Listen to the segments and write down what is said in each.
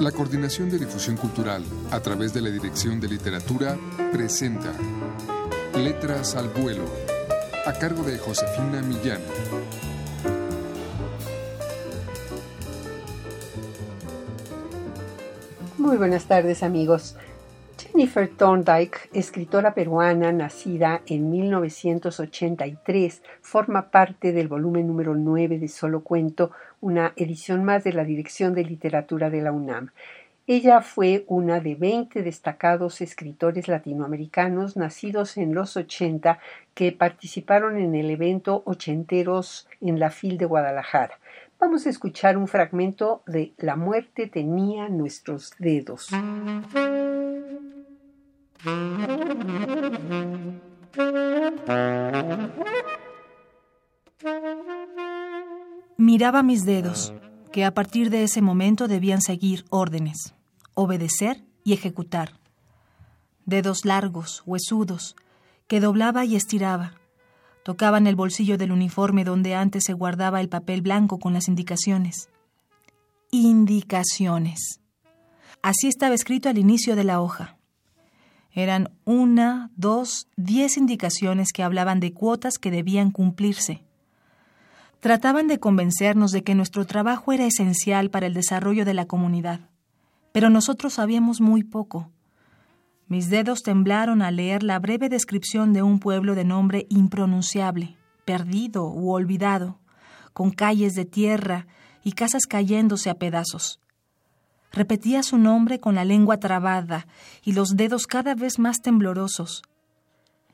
La Coordinación de Difusión Cultural, a través de la Dirección de Literatura, presenta Letras al Vuelo, a cargo de Josefina Millán. Muy buenas tardes amigos. Jennifer Thorndike, escritora peruana nacida en 1983, forma parte del volumen número 9 de Solo Cuento, una edición más de la Dirección de Literatura de la UNAM. Ella fue una de 20 destacados escritores latinoamericanos nacidos en los 80 que participaron en el evento Ochenteros en la FIL de Guadalajara. Vamos a escuchar un fragmento de La muerte tenía nuestros dedos. Miraba mis dedos, que a partir de ese momento debían seguir órdenes, obedecer y ejecutar. Dedos largos, huesudos, que doblaba y estiraba. Tocaban el bolsillo del uniforme donde antes se guardaba el papel blanco con las indicaciones. Indicaciones. Así estaba escrito al inicio de la hoja. Eran una, dos, diez indicaciones que hablaban de cuotas que debían cumplirse. Trataban de convencernos de que nuestro trabajo era esencial para el desarrollo de la comunidad, pero nosotros sabíamos muy poco. Mis dedos temblaron al leer la breve descripción de un pueblo de nombre impronunciable, perdido u olvidado, con calles de tierra y casas cayéndose a pedazos. Repetía su nombre con la lengua trabada y los dedos cada vez más temblorosos.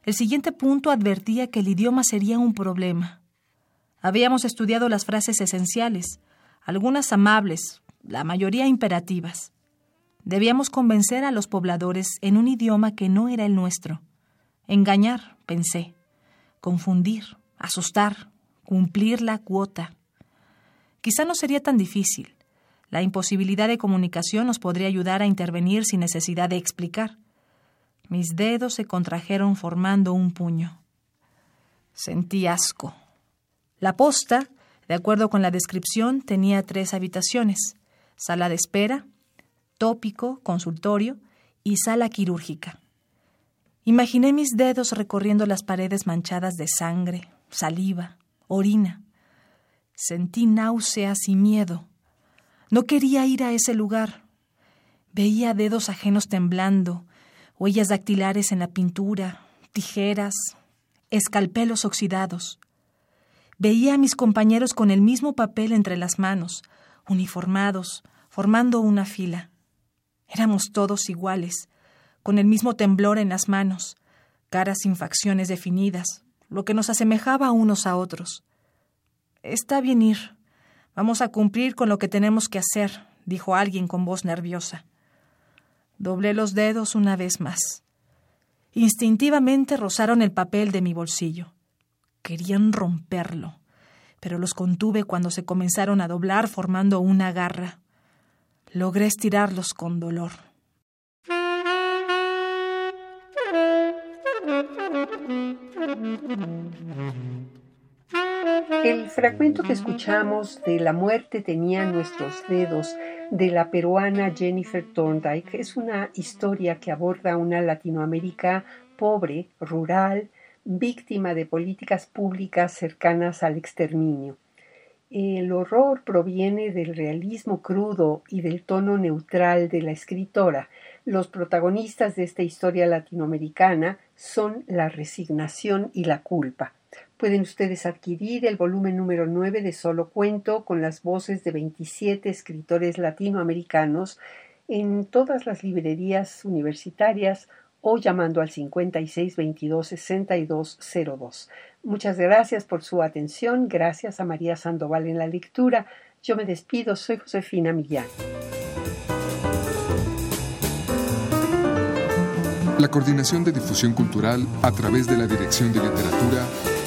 El siguiente punto advertía que el idioma sería un problema. Habíamos estudiado las frases esenciales, algunas amables, la mayoría imperativas. Debíamos convencer a los pobladores en un idioma que no era el nuestro. Engañar, pensé. Confundir, asustar, cumplir la cuota. Quizá no sería tan difícil. La imposibilidad de comunicación nos podría ayudar a intervenir sin necesidad de explicar. Mis dedos se contrajeron formando un puño. Sentí asco. La posta, de acuerdo con la descripción, tenía tres habitaciones, sala de espera, tópico, consultorio y sala quirúrgica. Imaginé mis dedos recorriendo las paredes manchadas de sangre, saliva, orina. Sentí náuseas y miedo. No quería ir a ese lugar. Veía dedos ajenos temblando, huellas dactilares en la pintura, tijeras, escalpelos oxidados. Veía a mis compañeros con el mismo papel entre las manos, uniformados, formando una fila. Éramos todos iguales, con el mismo temblor en las manos, caras sin facciones definidas, lo que nos asemejaba unos a otros. Está bien ir, Vamos a cumplir con lo que tenemos que hacer, dijo alguien con voz nerviosa. Doblé los dedos una vez más. Instintivamente rozaron el papel de mi bolsillo. Querían romperlo, pero los contuve cuando se comenzaron a doblar formando una garra. Logré estirarlos con dolor. El fragmento que escuchamos de La muerte tenía nuestros dedos de la peruana Jennifer Thorndike es una historia que aborda una Latinoamérica pobre, rural, víctima de políticas públicas cercanas al exterminio. El horror proviene del realismo crudo y del tono neutral de la escritora. Los protagonistas de esta historia latinoamericana son la resignación y la culpa. Pueden ustedes adquirir el volumen número 9 de Solo Cuento con las voces de 27 escritores latinoamericanos en todas las librerías universitarias o llamando al 56 22 62 02. Muchas gracias por su atención. Gracias a María Sandoval en la lectura. Yo me despido. Soy Josefina Millán. La Coordinación de Difusión Cultural a través de la Dirección de Literatura